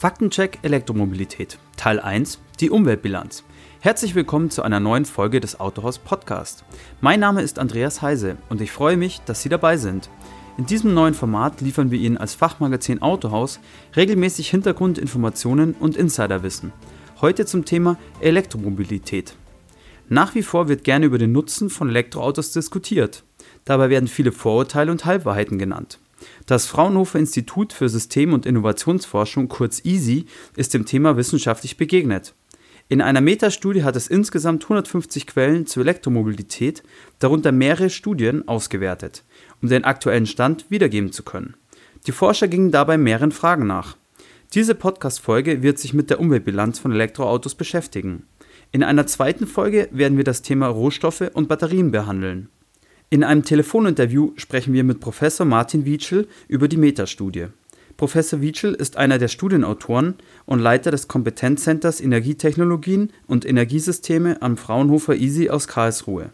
Faktencheck Elektromobilität Teil 1 Die Umweltbilanz. Herzlich willkommen zu einer neuen Folge des Autohaus Podcast. Mein Name ist Andreas Heise und ich freue mich, dass Sie dabei sind. In diesem neuen Format liefern wir Ihnen als Fachmagazin Autohaus regelmäßig Hintergrundinformationen und Insiderwissen. Heute zum Thema Elektromobilität. Nach wie vor wird gerne über den Nutzen von Elektroautos diskutiert. Dabei werden viele Vorurteile und Halbwahrheiten genannt. Das Fraunhofer Institut für System- und Innovationsforschung, kurz EASY, ist dem Thema wissenschaftlich begegnet. In einer Metastudie hat es insgesamt 150 Quellen zur Elektromobilität, darunter mehrere Studien, ausgewertet, um den aktuellen Stand wiedergeben zu können. Die Forscher gingen dabei mehreren Fragen nach. Diese Podcast-Folge wird sich mit der Umweltbilanz von Elektroautos beschäftigen. In einer zweiten Folge werden wir das Thema Rohstoffe und Batterien behandeln. In einem Telefoninterview sprechen wir mit Professor Martin Wietschel über die Metastudie. Professor Wietschel ist einer der Studienautoren und Leiter des Kompetenzcenters Energietechnologien und Energiesysteme am Fraunhofer ISI aus Karlsruhe.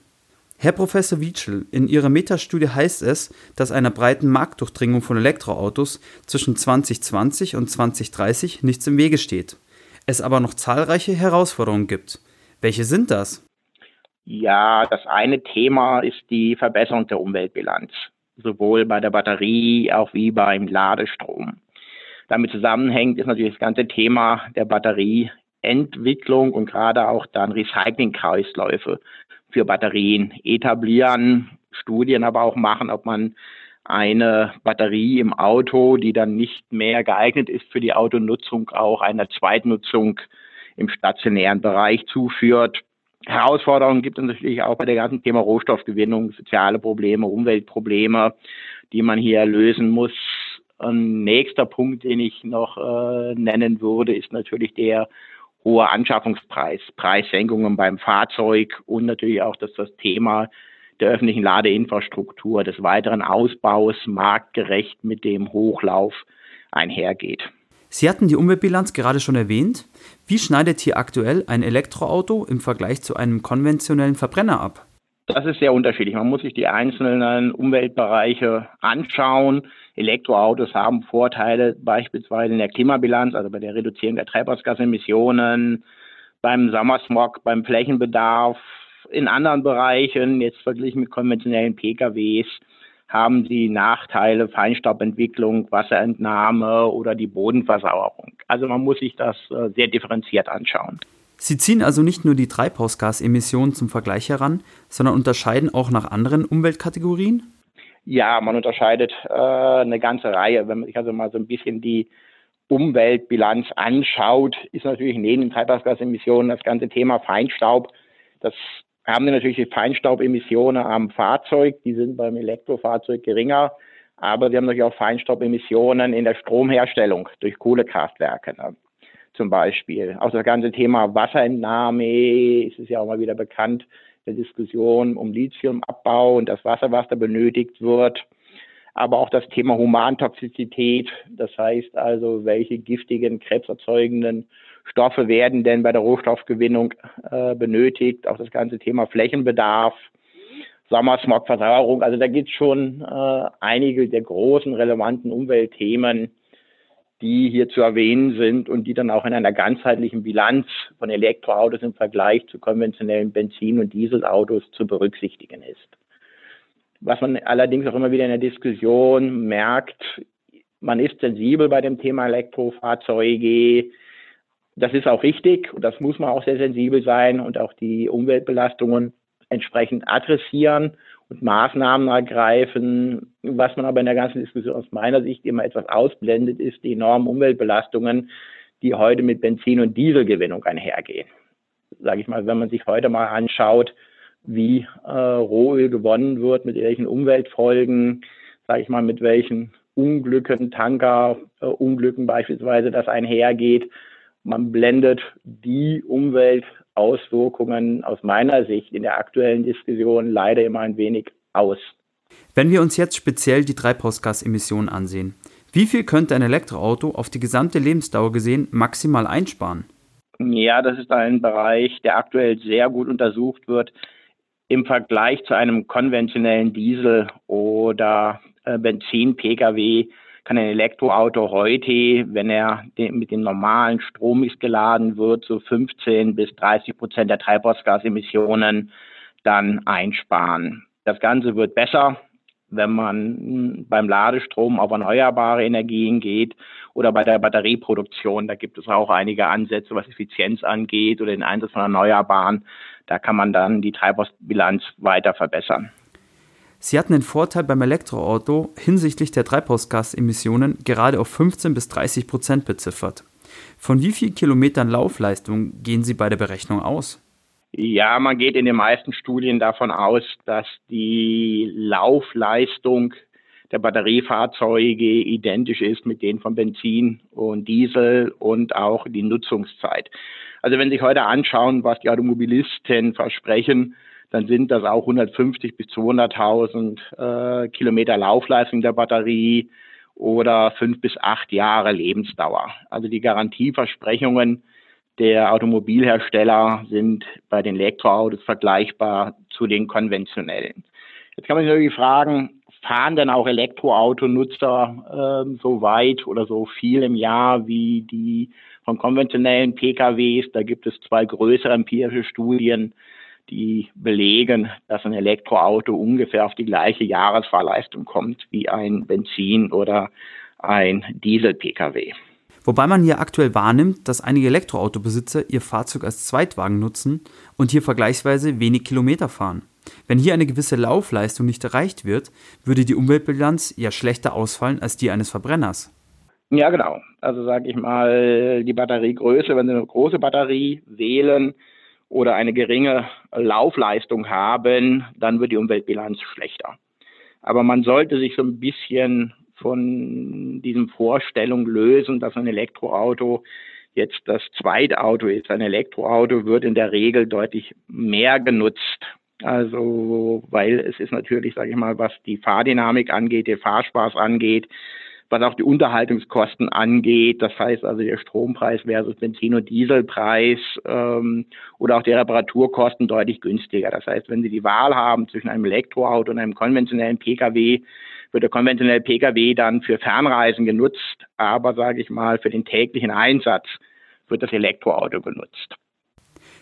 Herr Professor Wietschel, in Ihrer Metastudie heißt es, dass einer breiten Marktdurchdringung von Elektroautos zwischen 2020 und 2030 nichts im Wege steht. Es aber noch zahlreiche Herausforderungen gibt. Welche sind das? Ja, das eine Thema ist die Verbesserung der Umweltbilanz, sowohl bei der Batterie auch wie beim Ladestrom. Damit zusammenhängt ist natürlich das ganze Thema der Batterieentwicklung und gerade auch dann Recyclingkreisläufe für Batterien etablieren, Studien aber auch machen, ob man eine Batterie im Auto, die dann nicht mehr geeignet ist für die Autonutzung, auch einer Zweitnutzung im stationären Bereich zuführt. Herausforderungen gibt es natürlich auch bei der ganzen Thema Rohstoffgewinnung, soziale Probleme, Umweltprobleme, die man hier lösen muss. Ein nächster Punkt, den ich noch äh, nennen würde, ist natürlich der hohe Anschaffungspreis, Preissenkungen beim Fahrzeug und natürlich auch dass das Thema der öffentlichen Ladeinfrastruktur, des weiteren Ausbaus marktgerecht mit dem Hochlauf einhergeht. Sie hatten die Umweltbilanz gerade schon erwähnt. Wie schneidet hier aktuell ein Elektroauto im Vergleich zu einem konventionellen Verbrenner ab? Das ist sehr unterschiedlich. Man muss sich die einzelnen Umweltbereiche anschauen. Elektroautos haben Vorteile beispielsweise in der Klimabilanz, also bei der Reduzierung der Treibhausgasemissionen, beim Sommersmog, beim Flächenbedarf, in anderen Bereichen, jetzt verglichen mit konventionellen PKWs, haben sie Nachteile, Feinstaubentwicklung, Wasserentnahme oder die Bodenversauerung. Also man muss sich das äh, sehr differenziert anschauen. Sie ziehen also nicht nur die Treibhausgasemissionen zum Vergleich heran, sondern unterscheiden auch nach anderen Umweltkategorien? Ja, man unterscheidet äh, eine ganze Reihe. Wenn man sich also mal so ein bisschen die Umweltbilanz anschaut, ist natürlich neben den Treibhausgasemissionen das ganze Thema Feinstaub, das haben natürlich die Feinstaubemissionen am Fahrzeug, die sind beim Elektrofahrzeug geringer, aber wir haben natürlich auch Feinstaubemissionen in der Stromherstellung durch Kohlekraftwerke ne? zum Beispiel. Auch das ganze Thema Wasserentnahme ist es ja auch mal wieder bekannt, der Diskussion um Lithiumabbau und das Wasser, was da benötigt wird. Aber auch das Thema Humantoxizität, das heißt also, welche giftigen, krebserzeugenden Stoffe werden denn bei der Rohstoffgewinnung äh, benötigt, auch das ganze Thema Flächenbedarf, Sommersmog, Versauerung. Also da gibt es schon äh, einige der großen relevanten Umweltthemen, die hier zu erwähnen sind und die dann auch in einer ganzheitlichen Bilanz von Elektroautos im Vergleich zu konventionellen Benzin- und Dieselautos zu berücksichtigen ist. Was man allerdings auch immer wieder in der Diskussion merkt, man ist sensibel bei dem Thema Elektrofahrzeuge, das ist auch richtig und das muss man auch sehr sensibel sein und auch die Umweltbelastungen entsprechend adressieren und Maßnahmen ergreifen. Was man aber in der ganzen Diskussion aus meiner Sicht immer etwas ausblendet, ist die enormen Umweltbelastungen, die heute mit Benzin- und Dieselgewinnung einhergehen. Sage ich mal, wenn man sich heute mal anschaut, wie äh, Rohöl gewonnen wird, mit welchen Umweltfolgen, sage ich mal, mit welchen Unglücken, Tankerunglücken äh, beispielsweise das einhergeht, man blendet die Umweltauswirkungen aus meiner Sicht in der aktuellen Diskussion leider immer ein wenig aus. Wenn wir uns jetzt speziell die Treibhausgasemissionen ansehen, wie viel könnte ein Elektroauto auf die gesamte Lebensdauer gesehen maximal einsparen? Ja, das ist ein Bereich, der aktuell sehr gut untersucht wird. Im Vergleich zu einem konventionellen Diesel- oder äh, Benzin-Pkw kann ein Elektroauto heute, wenn er mit dem normalen Strommix geladen wird, so 15 bis 30 Prozent der Treibhausgasemissionen dann einsparen. Das Ganze wird besser, wenn man beim Ladestrom auf erneuerbare Energien geht oder bei der Batterieproduktion. Da gibt es auch einige Ansätze, was Effizienz angeht oder den Einsatz von Erneuerbaren. Da kann man dann die Treibhausbilanz weiter verbessern. Sie hatten den Vorteil beim Elektroauto hinsichtlich der Treibhausgasemissionen gerade auf 15 bis 30 Prozent beziffert. Von wie vielen Kilometern Laufleistung gehen Sie bei der Berechnung aus? Ja, man geht in den meisten Studien davon aus, dass die Laufleistung der Batteriefahrzeuge identisch ist mit denen von Benzin und Diesel und auch die Nutzungszeit. Also wenn Sie sich heute anschauen, was die Automobilisten versprechen, dann sind das auch 150 bis 200.000 äh, Kilometer Laufleistung der Batterie oder fünf bis acht Jahre Lebensdauer. Also die Garantieversprechungen der Automobilhersteller sind bei den Elektroautos vergleichbar zu den konventionellen. Jetzt kann man sich natürlich fragen, fahren denn auch Elektroautonutzer äh, so weit oder so viel im Jahr wie die von konventionellen PKWs? Da gibt es zwei größere empirische Studien, die belegen, dass ein Elektroauto ungefähr auf die gleiche Jahresfahrleistung kommt wie ein Benzin- oder ein Diesel-Pkw. Wobei man hier aktuell wahrnimmt, dass einige Elektroautobesitzer ihr Fahrzeug als Zweitwagen nutzen und hier vergleichsweise wenig Kilometer fahren. Wenn hier eine gewisse Laufleistung nicht erreicht wird, würde die Umweltbilanz ja schlechter ausfallen als die eines Verbrenners. Ja, genau. Also sage ich mal, die Batteriegröße, wenn Sie eine große Batterie wählen, oder eine geringe Laufleistung haben, dann wird die Umweltbilanz schlechter. Aber man sollte sich so ein bisschen von diesem Vorstellung lösen, dass ein Elektroauto jetzt das Zweitauto ist. Ein Elektroauto wird in der Regel deutlich mehr genutzt. Also, weil es ist natürlich, sage ich mal, was die Fahrdynamik angeht, den Fahrspaß angeht, was auch die Unterhaltungskosten angeht. Das heißt also der Strompreis versus Benzin- und Dieselpreis ähm, oder auch die Reparaturkosten deutlich günstiger. Das heißt, wenn Sie die Wahl haben zwischen einem Elektroauto und einem konventionellen Pkw, wird der konventionelle Pkw dann für Fernreisen genutzt, aber sage ich mal, für den täglichen Einsatz wird das Elektroauto genutzt.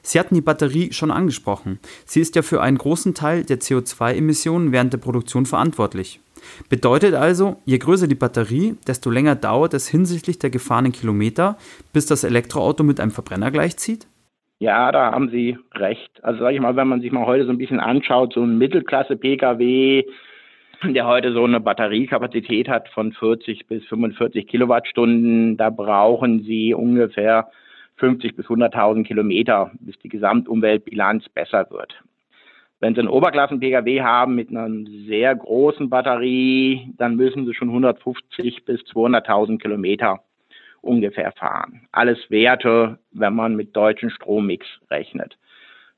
Sie hatten die Batterie schon angesprochen. Sie ist ja für einen großen Teil der CO2-Emissionen während der Produktion verantwortlich. Bedeutet also, je größer die Batterie, desto länger dauert es hinsichtlich der gefahrenen Kilometer, bis das Elektroauto mit einem Verbrenner gleichzieht? Ja, da haben Sie recht. Also sage ich mal, wenn man sich mal heute so ein bisschen anschaut, so ein Mittelklasse-Pkw, der heute so eine Batteriekapazität hat von 40 bis 45 Kilowattstunden, da brauchen Sie ungefähr 50 bis 100.000 Kilometer, bis die Gesamtumweltbilanz besser wird. Wenn Sie einen Oberklassen-Pkw haben mit einer sehr großen Batterie, dann müssen Sie schon 150 bis 200.000 Kilometer ungefähr fahren. Alles Werte, wenn man mit deutschen Strommix rechnet.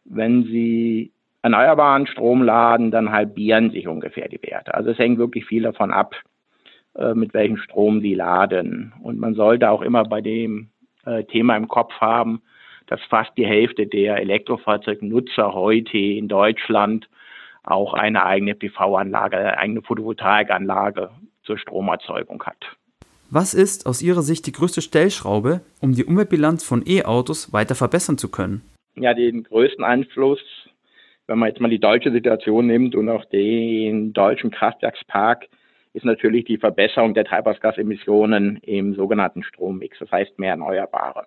Wenn Sie erneuerbaren Strom laden, dann halbieren sich ungefähr die Werte. Also es hängt wirklich viel davon ab, äh, mit welchem Strom Sie laden. Und man sollte auch immer bei dem äh, Thema im Kopf haben, dass fast die Hälfte der Elektrofahrzeugnutzer heute in Deutschland auch eine eigene PV-Anlage, eine eigene Photovoltaikanlage zur Stromerzeugung hat. Was ist aus Ihrer Sicht die größte Stellschraube, um die Umweltbilanz von E-Autos weiter verbessern zu können? Ja, den größten Einfluss, wenn man jetzt mal die deutsche Situation nimmt und auch den deutschen Kraftwerkspark, ist natürlich die Verbesserung der Treibhausgasemissionen im sogenannten Strommix, das heißt mehr Erneuerbare.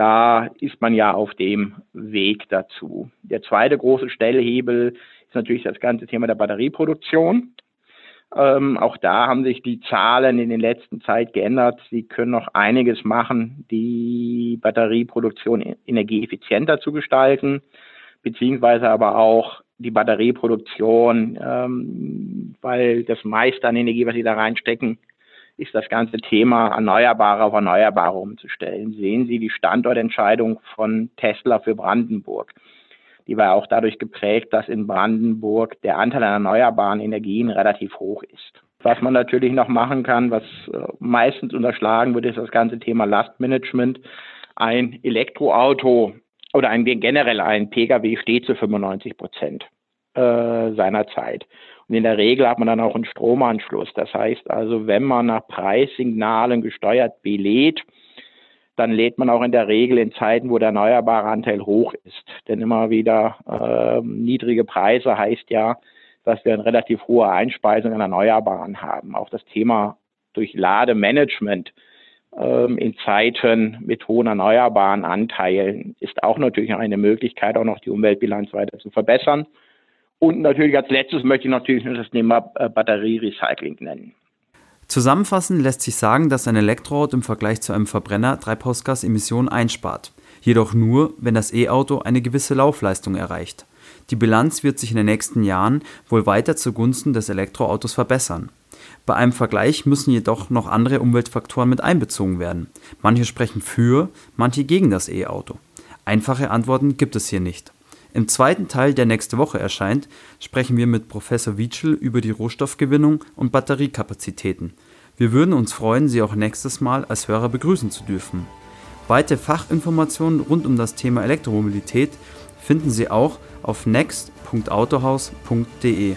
Da ist man ja auf dem Weg dazu. Der zweite große Stellhebel ist natürlich das ganze Thema der Batterieproduktion. Ähm, auch da haben sich die Zahlen in den letzten Zeit geändert. Sie können noch einiges machen, die Batterieproduktion energieeffizienter zu gestalten, beziehungsweise aber auch die Batterieproduktion, ähm, weil das meiste an Energie, was sie da reinstecken, ist das ganze Thema Erneuerbare auf Erneuerbare umzustellen. Sehen Sie die Standortentscheidung von Tesla für Brandenburg. Die war auch dadurch geprägt, dass in Brandenburg der Anteil an erneuerbaren Energien relativ hoch ist. Was man natürlich noch machen kann, was äh, meistens unterschlagen wird, ist das ganze Thema Lastmanagement. Ein Elektroauto oder ein generell ein Pkw steht zu 95 Prozent äh, seiner Zeit. Und in der Regel hat man dann auch einen Stromanschluss. Das heißt also, wenn man nach Preissignalen gesteuert belädt, dann lädt man auch in der Regel in Zeiten, wo der erneuerbare Anteil hoch ist. Denn immer wieder äh, niedrige Preise heißt ja, dass wir eine relativ hohe Einspeisung an Erneuerbaren haben. Auch das Thema durch Lademanagement ähm, in Zeiten mit hohen erneuerbaren Anteilen ist auch natürlich eine Möglichkeit, auch noch die Umweltbilanz weiter zu verbessern. Und natürlich als letztes möchte ich natürlich noch das Thema äh, Batterierecycling nennen. Zusammenfassend lässt sich sagen, dass ein Elektroauto im Vergleich zu einem Verbrenner Treibhausgasemissionen einspart. Jedoch nur, wenn das E-Auto eine gewisse Laufleistung erreicht. Die Bilanz wird sich in den nächsten Jahren wohl weiter zugunsten des Elektroautos verbessern. Bei einem Vergleich müssen jedoch noch andere Umweltfaktoren mit einbezogen werden. Manche sprechen für, manche gegen das E-Auto. Einfache Antworten gibt es hier nicht. Im zweiten Teil, der nächste Woche erscheint, sprechen wir mit Professor Wietschel über die Rohstoffgewinnung und Batteriekapazitäten. Wir würden uns freuen, Sie auch nächstes Mal als Hörer begrüßen zu dürfen. Weitere Fachinformationen rund um das Thema Elektromobilität finden Sie auch auf next.autohaus.de.